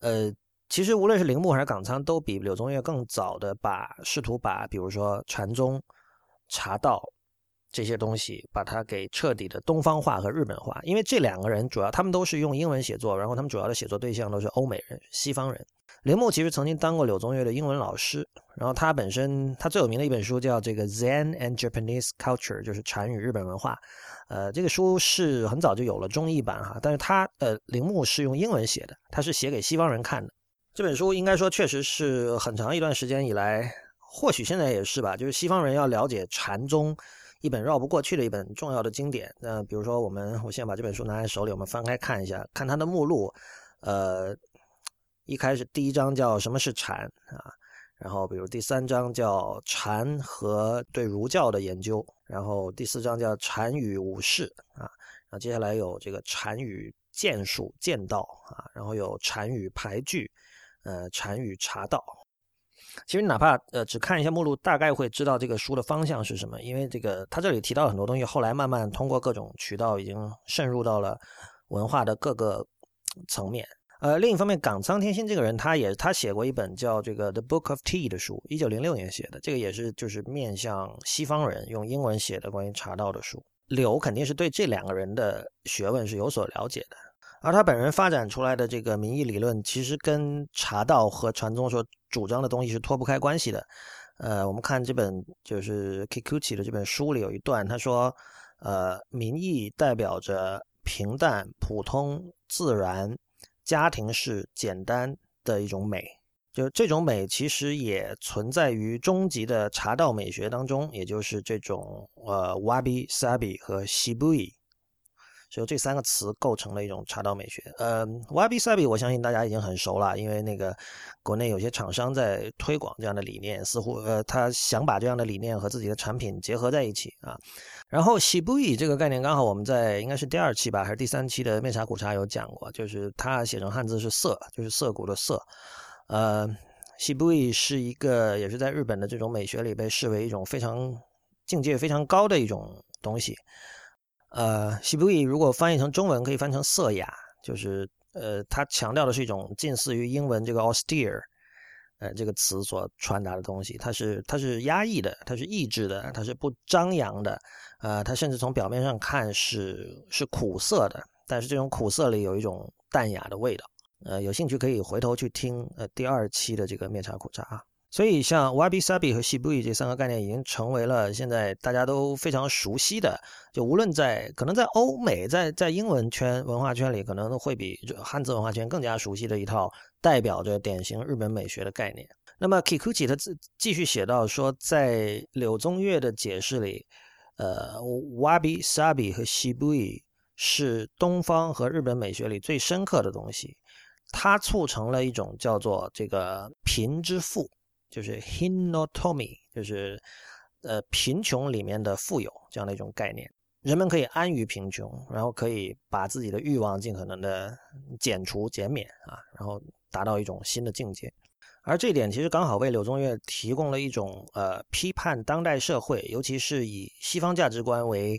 呃，其实无论是铃木还是冈仓，都比柳宗悦更早的把试图把，比如说禅宗、茶道。这些东西把它给彻底的东方化和日本化，因为这两个人主要他们都是用英文写作，然后他们主要的写作对象都是欧美人、西方人。铃木其实曾经当过柳宗悦的英文老师，然后他本身他最有名的一本书叫这个《Zen and Japanese Culture》，就是禅与日本文化。呃，这个书是很早就有了中译版哈，但是他呃铃木是用英文写的，他是写给西方人看的。这本书应该说确实是很长一段时间以来，或许现在也是吧，就是西方人要了解禅宗。一本绕不过去的一本重要的经典。那比如说，我们我先把这本书拿在手里，我们翻开看一下，看它的目录。呃，一开始第一章叫什么是禅啊？然后比如第三章叫禅和对儒教的研究，然后第四章叫禅与武士啊，然后接下来有这个禅与剑术剑道啊，然后有禅与牌具，呃，禅与茶道。其实哪怕呃只看一下目录，大概会知道这个书的方向是什么。因为这个他这里提到很多东西，后来慢慢通过各种渠道已经渗入到了文化的各个层面。呃，另一方面，冈仓天心这个人，他也他写过一本叫这个《The Book of Tea》的书，一九零六年写的，这个也是就是面向西方人用英文写的关于茶道的书。柳肯定是对这两个人的学问是有所了解的，而他本人发展出来的这个民意理论，其实跟茶道和传宗所主张的东西是脱不开关系的。呃，我们看这本就是 Kikuchi 的这本书里有一段，他说，呃，民意代表着平淡、普通、自然。家庭式简单的一种美，就这种美其实也存在于终极的茶道美学当中，也就是这种呃 wabi sabi 和 shibui。就这三个词构成了一种茶道美学。呃，wabi sabi 我相信大家已经很熟了，因为那个国内有些厂商在推广这样的理念，似乎呃他想把这样的理念和自己的产品结合在一起啊。然后西布伊这个概念刚好我们在应该是第二期吧，还是第三期的面茶苦茶有讲过，就是它写成汉字是涩，就是涩谷的涩。呃，西布伊是一个也是在日本的这种美学里被视为一种非常境界非常高的一种东西。呃，西布伊如果翻译成中文可以翻成色雅，就是呃，它强调的是一种近似于英文这个 austere，呃，这个词所传达的东西，它是它是压抑的，它是抑制的，它是不张扬的，呃，它甚至从表面上看是是苦涩的，但是这种苦涩里有一种淡雅的味道。呃，有兴趣可以回头去听呃第二期的这个面茶苦茶啊。所以，像 wabi sabi 和 shibui 这三个概念已经成为了现在大家都非常熟悉的。就无论在可能在欧美，在在英文圈文化圈里，可能会比汉字文化圈更加熟悉的一套代表着典型日本美学的概念。那么 Kikuchi 他继继续写到说，在柳宗悦的解释里，呃，wabi sabi 和 shibui 是东方和日本美学里最深刻的东西，它促成了一种叫做这个贫之富。就是 hinotomy，就是呃贫穷里面的富有这样的一种概念，人们可以安于贫穷，然后可以把自己的欲望尽可能的减除减免啊，然后达到一种新的境界。而这一点其实刚好为柳宗悦提供了一种呃批判当代社会，尤其是以西方价值观为。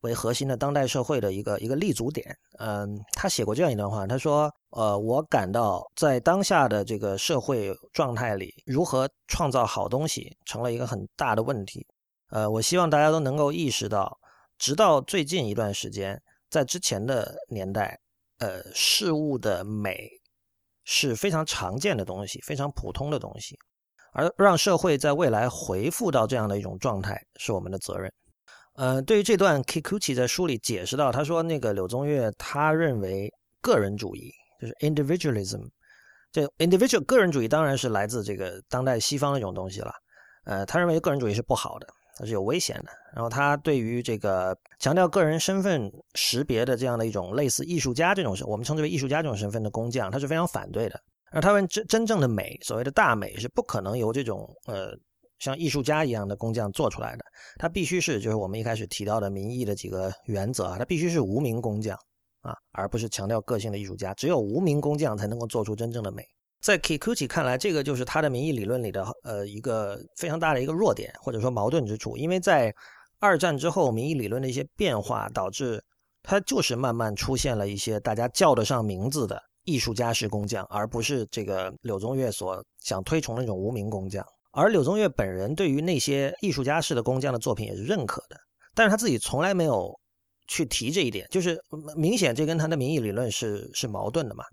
为核心的当代社会的一个一个立足点。嗯，他写过这样一段话，他说：“呃，我感到在当下的这个社会状态里，如何创造好东西成了一个很大的问题。呃，我希望大家都能够意识到，直到最近一段时间，在之前的年代，呃，事物的美是非常常见的东西，非常普通的东西，而让社会在未来回复到这样的一种状态，是我们的责任。”呃，对于这段，Kikuchi 在书里解释到，他说那个柳宗悦他认为个人主义就是 individualism，这 individual 个人主义当然是来自这个当代西方的一种东西了。呃，他认为个人主义是不好的，它是有危险的。然后他对于这个强调个人身份识别的这样的一种类似艺术家这种我们称之为艺术家这种身份的工匠，他是非常反对的。而他们真真正的美，所谓的大美是不可能由这种呃。像艺术家一样的工匠做出来的，他必须是就是我们一开始提到的民意的几个原则啊，他必须是无名工匠啊，而不是强调个性的艺术家。只有无名工匠才能够做出真正的美。在 Kikuchi 看来，这个就是他的民意理论里的呃一个非常大的一个弱点或者说矛盾之处。因为在二战之后，民意理论的一些变化导致他就是慢慢出现了一些大家叫得上名字的艺术家式工匠，而不是这个柳宗悦所想推崇的那种无名工匠。而柳宗悦本人对于那些艺术家式的工匠的作品也是认可的，但是他自己从来没有去提这一点，就是明显这跟他的民意理论是是矛盾的嘛，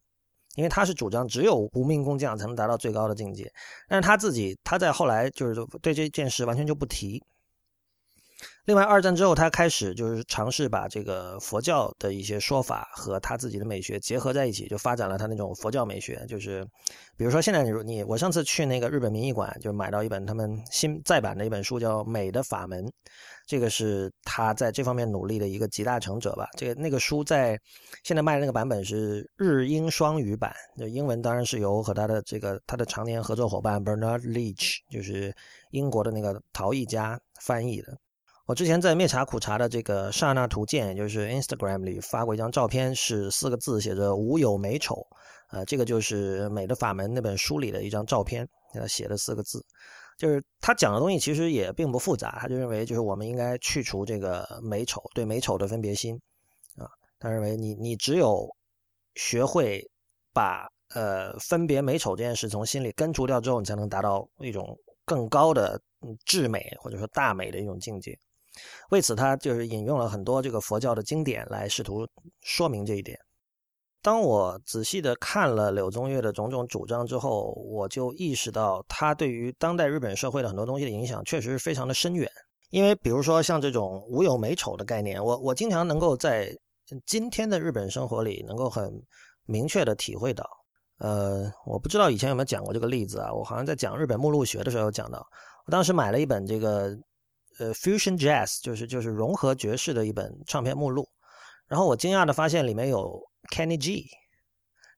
因为他是主张只有无名工匠才能达到最高的境界，但是他自己他在后来就是对这件事完全就不提。另外，二战之后，他开始就是尝试把这个佛教的一些说法和他自己的美学结合在一起，就发展了他那种佛教美学。就是，比如说现在你你我上次去那个日本民艺馆，就买到一本他们新再版的一本书，叫《美的法门》，这个是他在这方面努力的一个集大成者吧。这个那个书在现在卖的那个版本是日英双语版，就英文当然是由和他的这个他的常年合作伙伴 Bernard Leach，就是英国的那个陶艺家翻译的。我之前在灭茶苦茶的这个刹那图鉴，就是 Instagram 里发过一张照片，是四个字写着“无有美丑”，呃，这个就是《美的法门》那本书里的一张照片，他写的四个字，就是他讲的东西其实也并不复杂，他就认为就是我们应该去除这个美丑对美丑的分别心，啊，他认为你你只有学会把呃分别美丑这件事从心里根除掉之后，你才能达到一种更高的至美或者说大美的一种境界。为此，他就是引用了很多这个佛教的经典来试图说明这一点。当我仔细的看了柳宗悦的种种主张之后，我就意识到他对于当代日本社会的很多东西的影响确实是非常的深远。因为比如说像这种无有美丑的概念，我我经常能够在今天的日本生活里能够很明确的体会到。呃，我不知道以前有没有讲过这个例子啊？我好像在讲日本目录学的时候讲到，我当时买了一本这个呃 fusion jazz，就是就是融合爵士的一本唱片目录，然后我惊讶的发现里面有。Kenny G，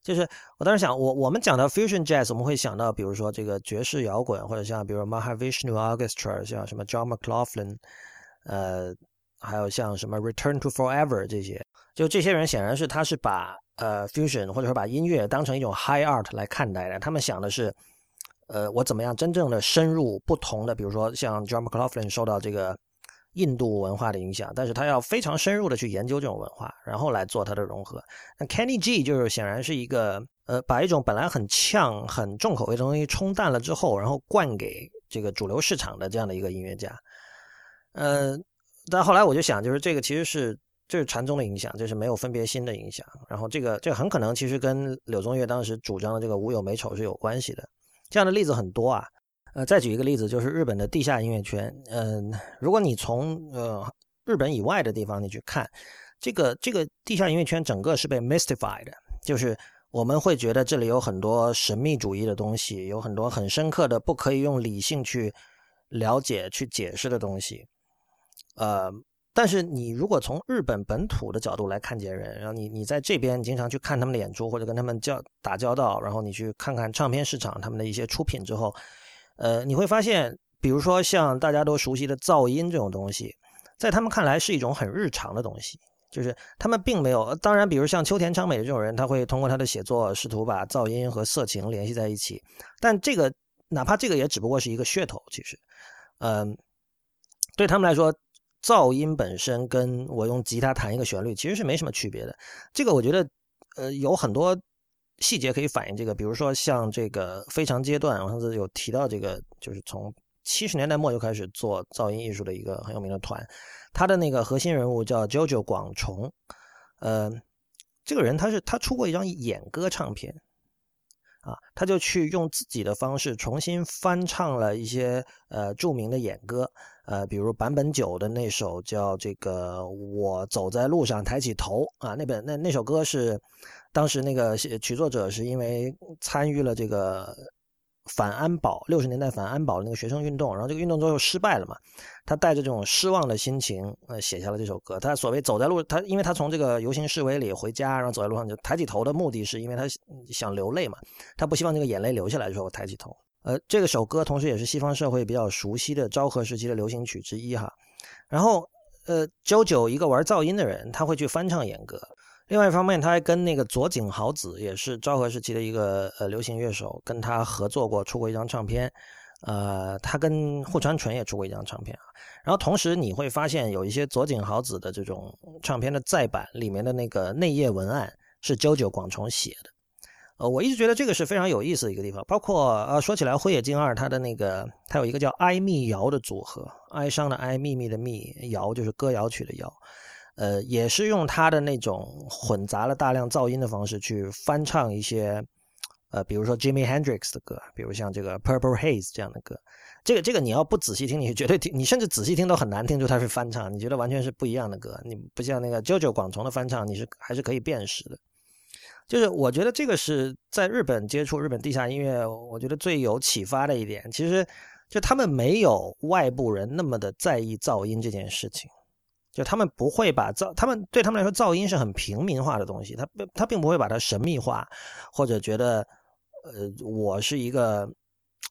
就是我当时想，我我们讲到 fusion jazz，我们会想到，比如说这个爵士摇滚，或者像比如 Mahavishnu Orchestra，像什么 John McLaughlin，呃，还有像什么 Return to Forever 这些，就这些人显然是他是把呃 fusion 或者说把音乐当成一种 high art 来看待的。他们想的是，呃，我怎么样真正的深入不同的，比如说像 John McLaughlin 受到这个。印度文化的影响，但是他要非常深入的去研究这种文化，然后来做它的融合。那 Kenny G 就是显然是一个，呃，把一种本来很呛、很重口味的东西冲淡了之后，然后灌给这个主流市场的这样的一个音乐家。呃，但后来我就想，就是这个其实是这是禅宗的影响，这是没有分别心的影响。然后这个这很可能其实跟柳宗悦当时主张的这个无有美丑是有关系的。这样的例子很多啊。呃，再举一个例子，就是日本的地下音乐圈。嗯，如果你从呃日本以外的地方你去看，这个这个地下音乐圈整个是被 mystified 的，就是我们会觉得这里有很多神秘主义的东西，有很多很深刻的不可以用理性去了解、去解释的东西。呃，但是你如果从日本本土的角度来看这些人，然后你你在这边经常去看他们的演出或者跟他们交打交道，然后你去看看唱片市场他们的一些出品之后。呃，你会发现，比如说像大家都熟悉的噪音这种东西，在他们看来是一种很日常的东西，就是他们并没有。当然，比如像秋田昌美这种人，他会通过他的写作试图把噪音和色情联系在一起，但这个哪怕这个也只不过是一个噱头。其实，嗯，对他们来说，噪音本身跟我用吉他弹一个旋律其实是没什么区别的。这个我觉得，呃，有很多。细节可以反映这个，比如说像这个非常阶段，我上次有提到这个，就是从七十年代末就开始做噪音艺术的一个很有名的团，他的那个核心人物叫 JoJo 广重，呃，这个人他是他出过一张演歌唱片，啊，他就去用自己的方式重新翻唱了一些呃著名的演歌，呃，比如坂本九的那首叫这个我走在路上抬起头啊，那本那那首歌是。当时那个曲作者是因为参与了这个反安保六十年代反安保的那个学生运动，然后这个运动最后失败了嘛，他带着这种失望的心情，呃，写下了这首歌。他所谓走在路，他因为他从这个游行示威里回家，然后走在路上就抬起头的目的是因为他想流泪嘛，他不希望这个眼泪流下来的时候抬起头。呃，这个首歌同时也是西方社会比较熟悉的昭和时期的流行曲之一哈。然后，呃，九九一个玩噪音的人，他会去翻唱演歌。另外一方面，他还跟那个佐井豪子，也是昭和时期的一个呃流行乐手，跟他合作过，出过一张唱片。呃，他跟户川纯也出过一张唱片啊。然后同时你会发现，有一些佐井豪子的这种唱片的再版，里面的那个内页文案是九九广重写的。呃，我一直觉得这个是非常有意思的一个地方。包括呃，说起来，辉野静二他的那个，他有一个叫哀密谣的组合，哀伤的哀，秘密的秘，谣就是歌谣曲的谣。呃，也是用他的那种混杂了大量噪音的方式去翻唱一些，呃，比如说 Jimmy Hendrix 的歌，比如像这个 Purple Haze 这样的歌。这个这个你要不仔细听，你绝对听，你甚至仔细听都很难听出它是翻唱，你觉得完全是不一样的歌。你不像那个 JoJo 广重的翻唱，你是还是可以辨识的。就是我觉得这个是在日本接触日本地下音乐，我觉得最有启发的一点。其实就他们没有外部人那么的在意噪音这件事情。就他们不会把噪，他们对他们来说，噪音是很平民化的东西。他并他并不会把它神秘化，或者觉得，呃，我是一个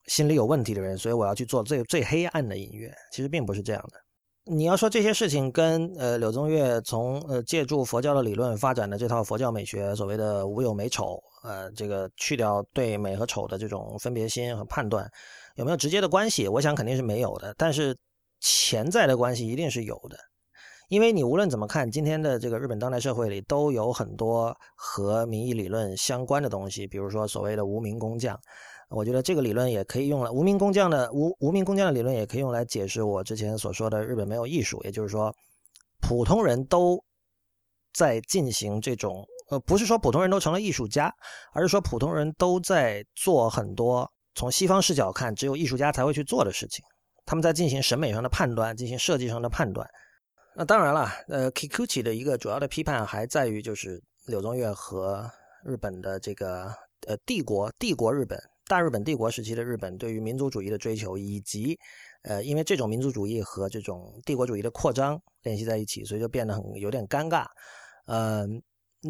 心里有问题的人，所以我要去做最最黑暗的音乐。其实并不是这样的。你要说这些事情跟呃柳宗悦从呃借助佛教的理论发展的这套佛教美学，所谓的无有美丑，呃，这个去掉对美和丑的这种分别心和判断，有没有直接的关系？我想肯定是没有的。但是潜在的关系一定是有的。因为你无论怎么看，今天的这个日本当代社会里都有很多和民意理论相关的东西，比如说所谓的无名工匠。我觉得这个理论也可以用来无名工匠的无无名工匠的理论也可以用来解释我之前所说的日本没有艺术，也就是说，普通人都在进行这种呃，不是说普通人都成了艺术家，而是说普通人都在做很多从西方视角看只有艺术家才会去做的事情。他们在进行审美上的判断，进行设计上的判断。那当然了，呃，Kikuchi 的一个主要的批判还在于，就是柳宗悦和日本的这个呃帝国帝国日本大日本帝国时期的日本对于民族主义的追求，以及呃因为这种民族主义和这种帝国主义的扩张联系在一起，所以就变得很有点尴尬。呃，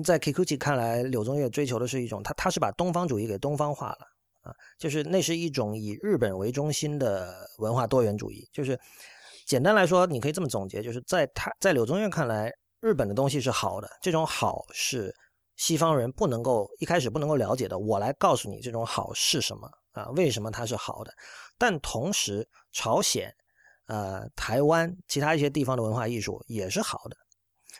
在 Kikuchi 看来，柳宗悦追求的是一种他他是把东方主义给东方化了啊，就是那是一种以日本为中心的文化多元主义，就是。简单来说，你可以这么总结，就是在他，在柳宗悦看来，日本的东西是好的，这种好是西方人不能够一开始不能够了解的。我来告诉你，这种好是什么啊？为什么它是好的？但同时，朝鲜、呃，台湾其他一些地方的文化艺术也是好的。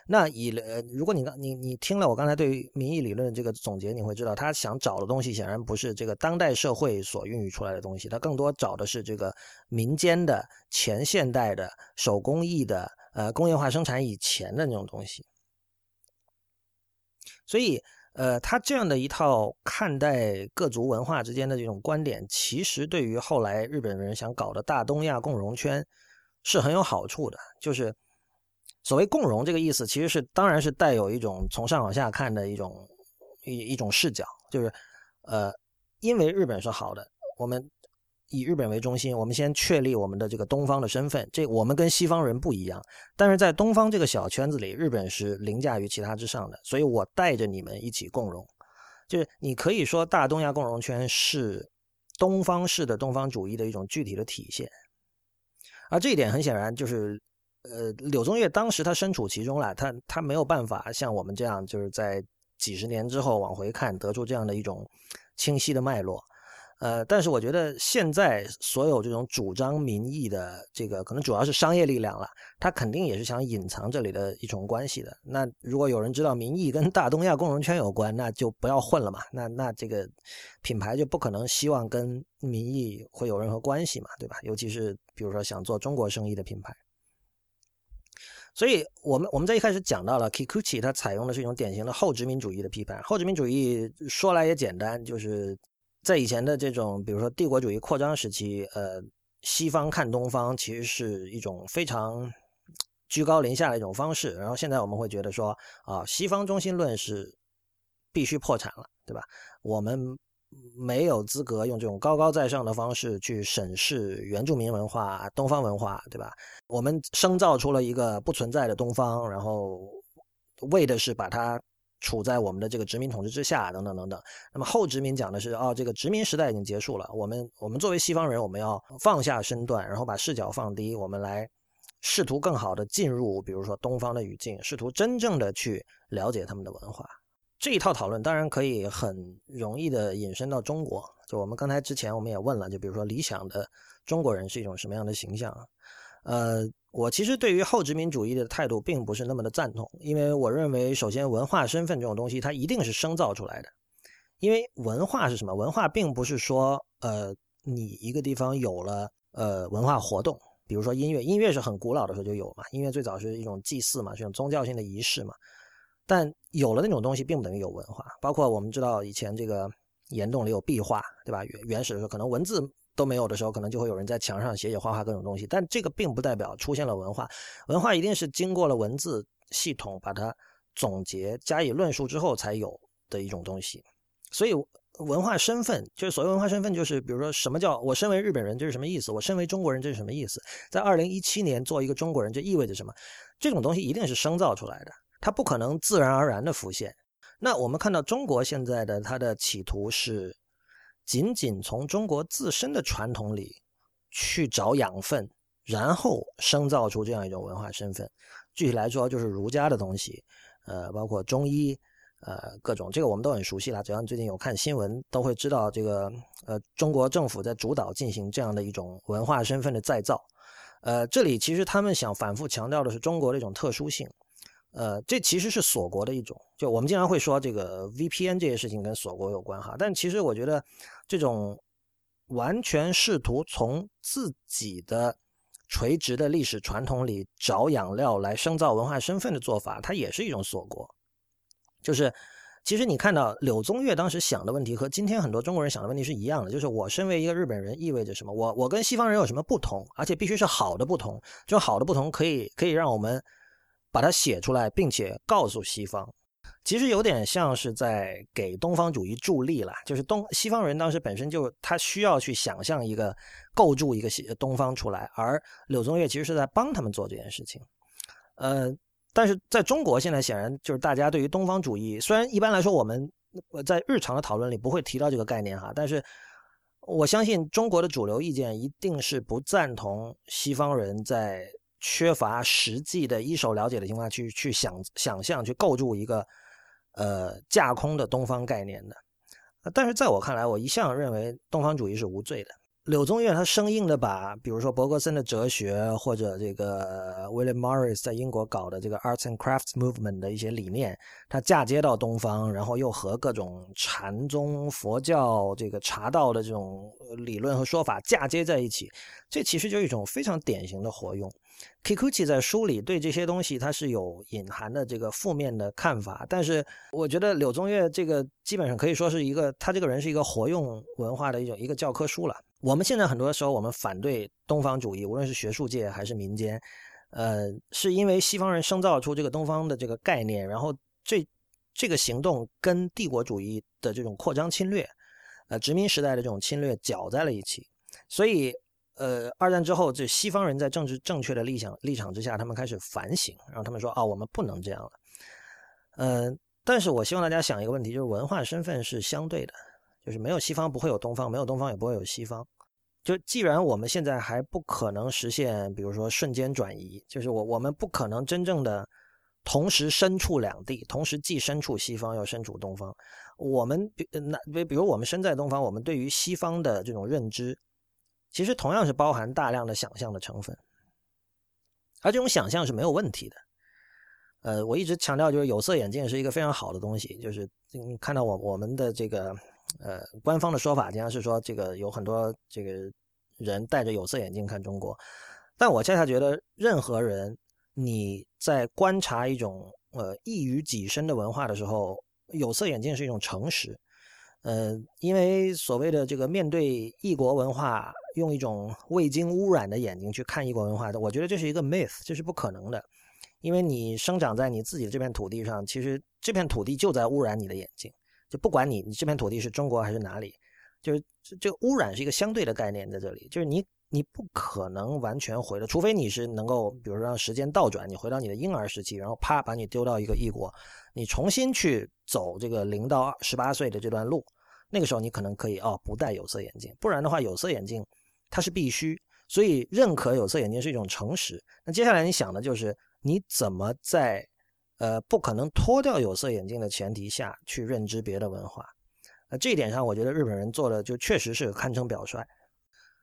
那以呃，如果你刚你你听了我刚才对于民意理论这个总结，你会知道他想找的东西显然不是这个当代社会所孕育出来的东西，他更多找的是这个民间的前现代的手工艺的呃工业化生产以前的那种东西。所以呃，他这样的一套看待各族文化之间的这种观点，其实对于后来日本人想搞的大东亚共荣圈是很有好处的，就是。所谓共荣这个意思，其实是当然是带有一种从上往下看的一种一一种视角，就是呃，因为日本是好的，我们以日本为中心，我们先确立我们的这个东方的身份，这我们跟西方人不一样，但是在东方这个小圈子里，日本是凌驾于其他之上的，所以我带着你们一起共荣，就是你可以说大东亚共荣圈是东方式的东方主义的一种具体的体现，而这一点很显然就是。呃，柳宗悦当时他身处其中了，他他没有办法像我们这样，就是在几十年之后往回看，得出这样的一种清晰的脉络。呃，但是我觉得现在所有这种主张民意的这个，可能主要是商业力量了，他肯定也是想隐藏这里的一种关系的。那如果有人知道民意跟大东亚共荣圈有关，那就不要混了嘛。那那这个品牌就不可能希望跟民意会有任何关系嘛，对吧？尤其是比如说想做中国生意的品牌。所以，我们我们在一开始讲到了 Kikuchi，它采用的是一种典型的后殖民主义的批判。后殖民主义说来也简单，就是在以前的这种，比如说帝国主义扩张时期，呃，西方看东方其实是一种非常居高临下的一种方式。然后现在我们会觉得说，啊，西方中心论是必须破产了，对吧？我们。没有资格用这种高高在上的方式去审视原住民文化、东方文化，对吧？我们生造出了一个不存在的东方，然后为的是把它处在我们的这个殖民统治之下，等等等等。那么后殖民讲的是，哦，这个殖民时代已经结束了，我们我们作为西方人，我们要放下身段，然后把视角放低，我们来试图更好的进入，比如说东方的语境，试图真正的去了解他们的文化。这一套讨论当然可以很容易的引申到中国。就我们刚才之前我们也问了，就比如说理想的中国人是一种什么样的形象？呃，我其实对于后殖民主义的态度并不是那么的赞同，因为我认为首先文化身份这种东西它一定是生造出来的。因为文化是什么？文化并不是说呃你一个地方有了呃文化活动，比如说音乐，音乐是很古老的时候就有嘛，音乐最早是一种祭祀嘛，是一种宗教性的仪式嘛。但有了那种东西，并不等于有文化。包括我们知道以前这个岩洞里有壁画，对吧？原原始的时候，可能文字都没有的时候，可能就会有人在墙上写写画画各种东西。但这个并不代表出现了文化，文化一定是经过了文字系统把它总结加以论述之后才有的一种东西。所以文化身份就是所谓文化身份，就是比如说什么叫我身为日本人，这是什么意思？我身为中国人，这是什么意思？在二零一七年做一个中国人，这意味着什么？这种东西一定是生造出来的。它不可能自然而然的浮现。那我们看到中国现在的它的企图是，仅仅从中国自身的传统里去找养分，然后生造出这样一种文化身份。具体来说，就是儒家的东西，呃，包括中医，呃，各种这个我们都很熟悉了。只要最近有看新闻，都会知道这个，呃，中国政府在主导进行这样的一种文化身份的再造。呃，这里其实他们想反复强调的是中国的一种特殊性。呃，这其实是锁国的一种。就我们经常会说这个 VPN 这些事情跟锁国有关哈，但其实我觉得这种完全试图从自己的垂直的历史传统里找养料来深造文化身份的做法，它也是一种锁国。就是。其实你看到柳宗悦当时想的问题和今天很多中国人想的问题是一样的，就是我身为一个日本人意味着什么？我我跟西方人有什么不同？而且必须是好的不同，这种好的不同可以可以让我们把它写出来，并且告诉西方。其实有点像是在给东方主义助力了，就是东西方人当时本身就他需要去想象一个构筑一个东方出来，而柳宗悦其实是在帮他们做这件事情，呃。但是在中国，现在显然就是大家对于东方主义，虽然一般来说我们在日常的讨论里不会提到这个概念哈，但是我相信中国的主流意见一定是不赞同西方人在缺乏实际的一手了解的情况下去去想想象去构筑一个呃架空的东方概念的。但是在我看来，我一向认为东方主义是无罪的。柳宗悦他生硬的把，比如说伯格森的哲学，或者这个 William Morris 在英国搞的这个 Arts and Crafts Movement 的一些理念，他嫁接到东方，然后又和各种禅宗、佛教这个茶道的这种理论和说法嫁接在一起，这其实就是一种非常典型的活用。Kikuchi 在书里对这些东西他是有隐含的这个负面的看法，但是我觉得柳宗悦这个基本上可以说是一个他这个人是一个活用文化的一种一个教科书了。我们现在很多时候，我们反对东方主义，无论是学术界还是民间，呃，是因为西方人生造出这个东方的这个概念，然后这这个行动跟帝国主义的这种扩张侵略，呃，殖民时代的这种侵略搅在了一起。所以，呃，二战之后，这西方人在政治正确的立场立场之下，他们开始反省，然后他们说啊，我们不能这样了。嗯，但是我希望大家想一个问题，就是文化身份是相对的。就是没有西方不会有东方，没有东方也不会有西方。就既然我们现在还不可能实现，比如说瞬间转移，就是我我们不可能真正的同时身处两地，同时既身处西方又身处东方。我们比那比比如我们身在东方，我们对于西方的这种认知，其实同样是包含大量的想象的成分，而这种想象是没有问题的。呃，我一直强调，就是有色眼镜是一个非常好的东西，就是你，看到我我们的这个。呃，官方的说法经常是说，这个有很多这个人戴着有色眼镜看中国，但我恰恰觉得，任何人你在观察一种呃异于己身的文化的时候，有色眼镜是一种诚实。呃，因为所谓的这个面对异国文化，用一种未经污染的眼睛去看异国文化的，我觉得这是一个 myth，这是不可能的。因为你生长在你自己的这片土地上，其实这片土地就在污染你的眼睛。就不管你你这片土地是中国还是哪里，就是这这个污染是一个相对的概念在这里，就是你你不可能完全回了，除非你是能够，比如说让时间倒转，你回到你的婴儿时期，然后啪把你丢到一个异国，你重新去走这个零到十八岁的这段路，那个时候你可能可以哦不戴有色眼镜，不然的话有色眼镜它是必须，所以认可有色眼镜是一种诚实。那接下来你想的就是你怎么在。呃，不可能脱掉有色眼镜的前提下去认知别的文化，呃，这一点上，我觉得日本人做的就确实是堪称表率。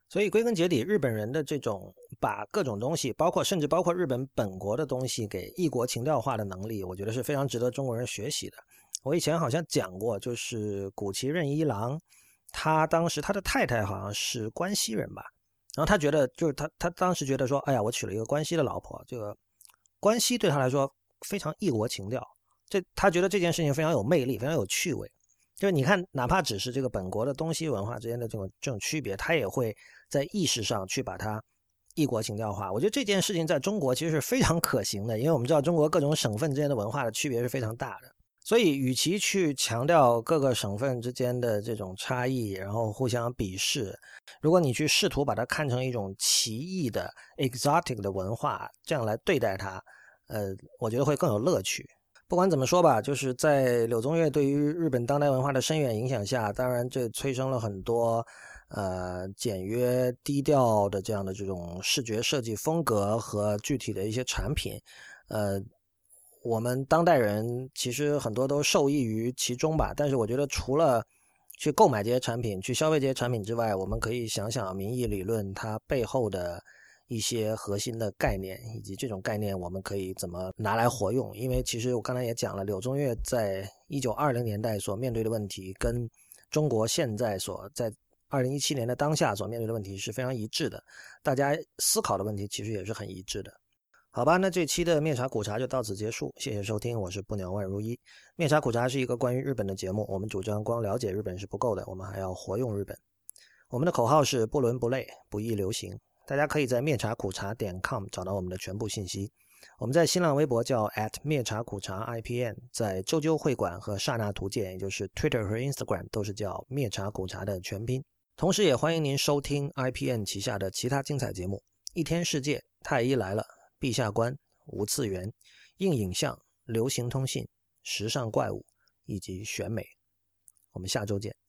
所以归根结底，日本人的这种把各种东西，包括甚至包括日本本国的东西给异国情调化的能力，我觉得是非常值得中国人学习的。我以前好像讲过，就是古崎任一郎，他当时他的太太好像是关西人吧，然后他觉得就是他他当时觉得说，哎呀，我娶了一个关西的老婆，这个关西对他来说。非常异国情调，这他觉得这件事情非常有魅力，非常有趣味。就是你看，哪怕只是这个本国的东西文化之间的这种这种区别，他也会在意识上去把它异国情调化。我觉得这件事情在中国其实是非常可行的，因为我们知道中国各种省份之间的文化的区别是非常大的。所以，与其去强调各个省份之间的这种差异，然后互相鄙视，如果你去试图把它看成一种奇异的 exotic 的文化，这样来对待它。呃，我觉得会更有乐趣。不管怎么说吧，就是在柳宗悦对于日本当代文化的深远影响下，当然这催生了很多呃简约低调的这样的这种视觉设计风格和具体的一些产品。呃，我们当代人其实很多都受益于其中吧。但是我觉得，除了去购买这些产品、去消费这些产品之外，我们可以想想民意理论它背后的。一些核心的概念，以及这种概念我们可以怎么拿来活用。因为其实我刚才也讲了，柳宗悦在一九二零年代所面对的问题，跟中国现在所在二零一七年的当下所面对的问题是非常一致的，大家思考的问题其实也是很一致的。好吧，那这期的面茶苦茶就到此结束，谢谢收听，我是不鸟万如一。面茶苦茶是一个关于日本的节目，我们主张光了解日本是不够的，我们还要活用日本。我们的口号是不伦不类，不易流行。大家可以在面茶苦茶点 com 找到我们的全部信息。我们在新浪微博叫 at 面茶苦茶 IPN，在周究会馆和刹那图鉴，也就是 Twitter 和 Instagram 都是叫面茶苦茶的全拼。同时，也欢迎您收听 IPN 旗下的其他精彩节目：一天世界、太医来了、陛下观、无次元、硬影像、流行通信、时尚怪物以及选美。我们下周见。